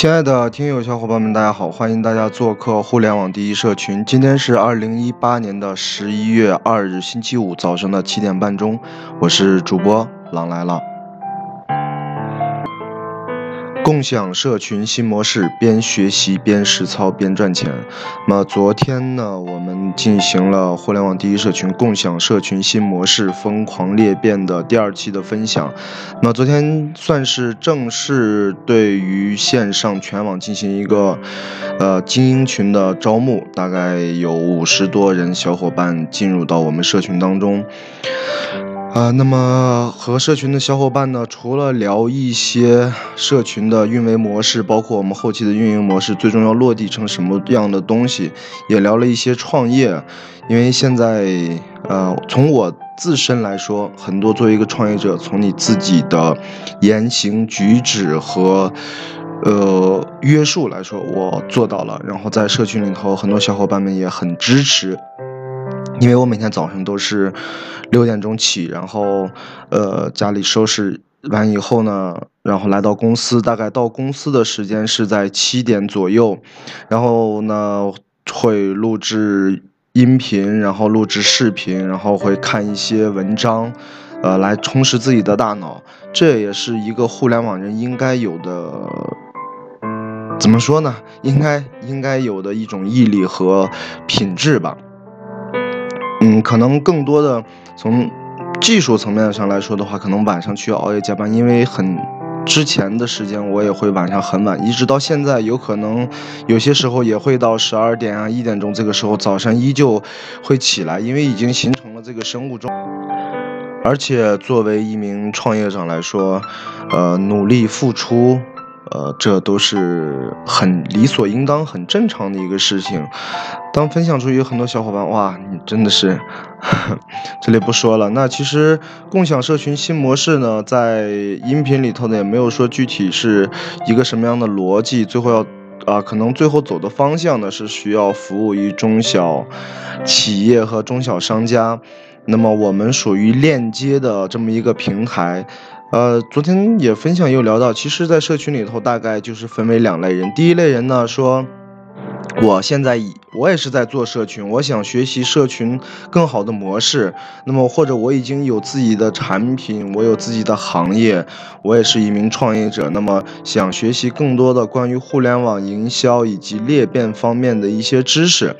亲爱的听友小伙伴们，大家好！欢迎大家做客互联网第一社群。今天是二零一八年的十一月二日，星期五早上的七点半钟，我是主播狼来了。共享社群新模式，边学习边实操边赚钱。那么昨天呢，我们进行了互联网第一社群共享社群新模式疯狂裂变的第二期的分享。那昨天算是正式对于线上全网进行一个呃精英群的招募，大概有五十多人小伙伴进入到我们社群当中。啊，那么和社群的小伙伴呢，除了聊一些社群的运维模式，包括我们后期的运营模式，最终要落地成什么样的东西，也聊了一些创业。因为现在，呃，从我自身来说，很多作为一个创业者，从你自己的言行举止和呃约束来说，我做到了。然后在社群里头，很多小伙伴们也很支持。因为我每天早上都是六点钟起，然后呃家里收拾完以后呢，然后来到公司，大概到公司的时间是在七点左右，然后呢会录制音频，然后录制视频，然后会看一些文章，呃来充实自己的大脑，这也是一个互联网人应该有的，怎么说呢？应该应该有的一种毅力和品质吧。嗯，可能更多的从技术层面上来说的话，可能晚上需要熬夜加班，因为很之前的时间我也会晚上很晚，一直到现在，有可能有些时候也会到十二点啊一点钟这个时候，早上依旧会起来，因为已经形成了这个生物钟。而且作为一名创业者来说，呃，努力付出。呃，这都是很理所应当、很正常的一个事情。当分享出去，很多小伙伴，哇，你真的是，这里不说了。那其实共享社群新模式呢，在音频里头呢，也没有说具体是一个什么样的逻辑。最后要啊，可能最后走的方向呢，是需要服务于中小企业和中小商家。那么我们属于链接的这么一个平台。呃，昨天也分享又聊到，其实，在社群里头大概就是分为两类人。第一类人呢，说我现在我也是在做社群，我想学习社群更好的模式。那么或者我已经有自己的产品，我有自己的行业，我也是一名创业者。那么想学习更多的关于互联网营销以及裂变方面的一些知识。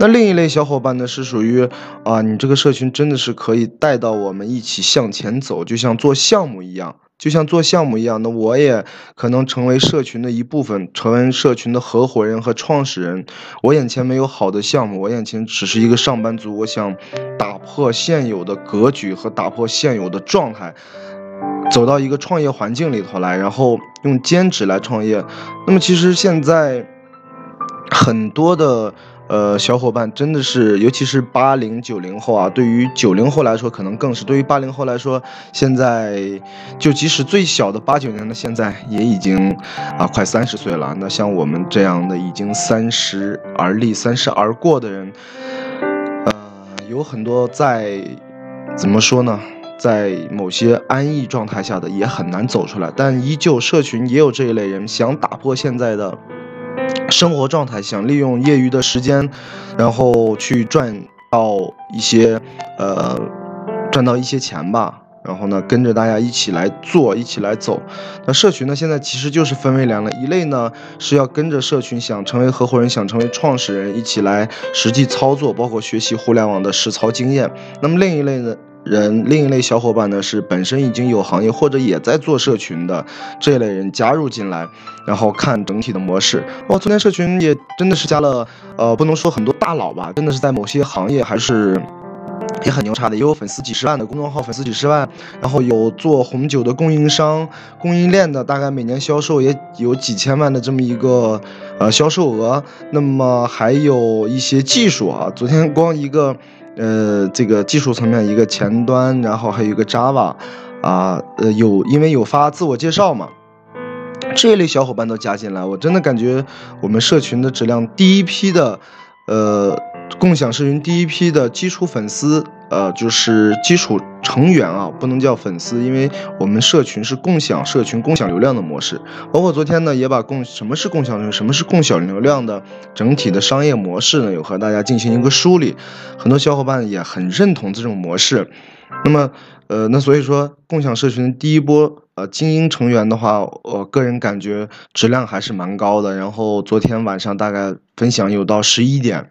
那另一类小伙伴呢，是属于啊，你这个社群真的是可以带到我们一起向前走，就像做项目一样，就像做项目一样。那我也可能成为社群的一部分，成为社群的合伙人和创始人。我眼前没有好的项目，我眼前只是一个上班族。我想打破现有的格局和打破现有的状态，走到一个创业环境里头来，然后用兼职来创业。那么其实现在很多的。呃，小伙伴真的是，尤其是八零九零后啊，对于九零后来说，可能更是；对于八零后来说，现在就即使最小的八九年的，现在也已经啊快三十岁了。那像我们这样的已经三十而立、三十而过的人，呃，有很多在怎么说呢，在某些安逸状态下的也很难走出来，但依旧社群也有这一类人想打破现在的。生活状态想利用业余的时间，然后去赚到一些呃赚到一些钱吧。然后呢，跟着大家一起来做，一起来走。那社群呢，现在其实就是分为两类，一类呢是要跟着社群，想成为合伙人，想成为创始人，一起来实际操作，包括学习互联网的实操经验。那么另一类呢？人另一类小伙伴呢，是本身已经有行业或者也在做社群的这类人加入进来，然后看整体的模式。哇，昨天社群也真的是加了，呃，不能说很多大佬吧，真的是在某些行业还是也很牛叉的，也有粉丝几十万的公众号，粉丝几十万，然后有做红酒的供应商、供应链的，大概每年销售也有几千万的这么一个呃销售额。那么还有一些技术啊，昨天光一个。呃，这个技术层面一个前端，然后还有一个 Java，啊，呃，有因为有发自我介绍嘛，这一类小伙伴都加进来，我真的感觉我们社群的质量，第一批的，呃，共享社群第一批的基础粉丝呃，就是基础成员啊，不能叫粉丝，因为我们社群是共享社群、共享流量的模式。包括昨天呢，也把共什么是共享什么是共享流量的整体的商业模式呢，有和大家进行一个梳理。很多小伙伴也很认同这种模式。那么，呃，那所以说，共享社群第一波呃精英成员的话，我个人感觉质量还是蛮高的。然后昨天晚上大概分享有到十一点。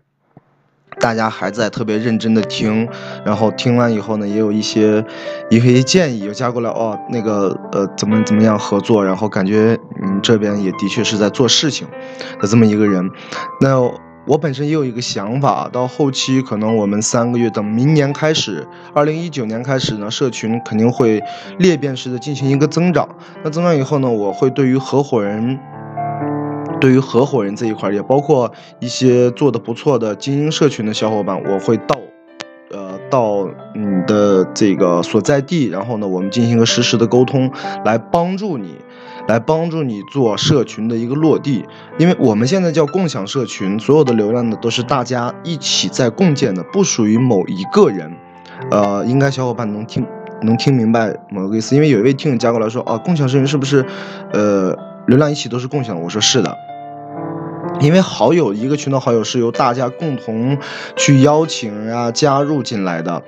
大家还在特别认真的听，然后听完以后呢，也有一些一些建议，又加过来哦，那个呃怎么怎么样合作，然后感觉嗯这边也的确是在做事情的这么一个人。那我本身也有一个想法，到后期可能我们三个月等明年开始，二零一九年开始呢，社群肯定会裂变式的进行一个增长。那增长以后呢，我会对于合伙人。对于合伙人这一块，也包括一些做的不错的精英社群的小伙伴，我会到，呃，到你的这个所在地，然后呢，我们进行一个实时的沟通，来帮助你，来帮助你做社群的一个落地。因为我们现在叫共享社群，所有的流量呢都是大家一起在共建的，不属于某一个人。呃，应该小伙伴能听能听明白某个意思。因为有一位听友加过来说，啊，共享社群是不是，呃，流量一起都是共享？我说是的。因为好友一个群的好友是由大家共同去邀请呀加入进来的，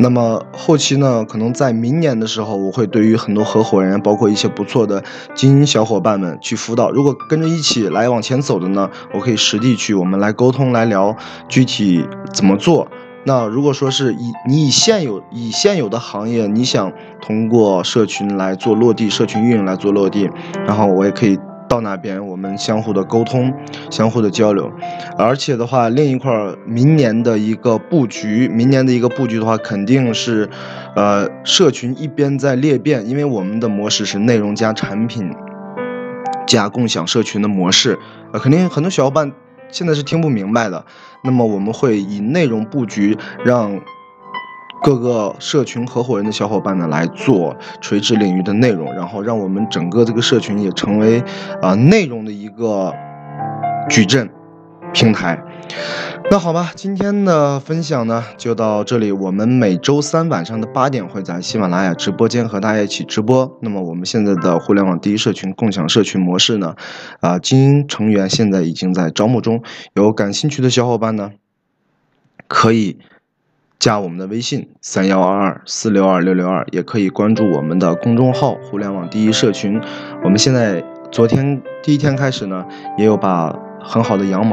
那么后期呢，可能在明年的时候，我会对于很多合伙人，包括一些不错的精英小伙伴们去辅导。如果跟着一起来往前走的呢，我可以实地去，我们来沟通来聊具体怎么做。那如果说是以你以现有以现有的行业，你想通过社群来做落地，社群运营来做落地，然后我也可以。到那边，我们相互的沟通，相互的交流，而且的话，另一块明年的一个布局，明年的一个布局的话，肯定是，呃，社群一边在裂变，因为我们的模式是内容加产品加共享社群的模式，呃，肯定很多小伙伴现在是听不明白的，那么我们会以内容布局让。各个社群合伙人的小伙伴呢，来做垂直领域的内容，然后让我们整个这个社群也成为啊内容的一个矩阵平台。那好吧，今天的分享呢就到这里。我们每周三晚上的八点会在喜马拉雅直播间和大家一起直播。那么我们现在的互联网第一社群共享社群模式呢，啊精英成员现在已经在招募中，有感兴趣的小伙伴呢，可以。加我们的微信三幺二二四六二六六二，也可以关注我们的公众号“互联网第一社群”。我们现在昨天第一天开始呢，也有把很好的羊毛。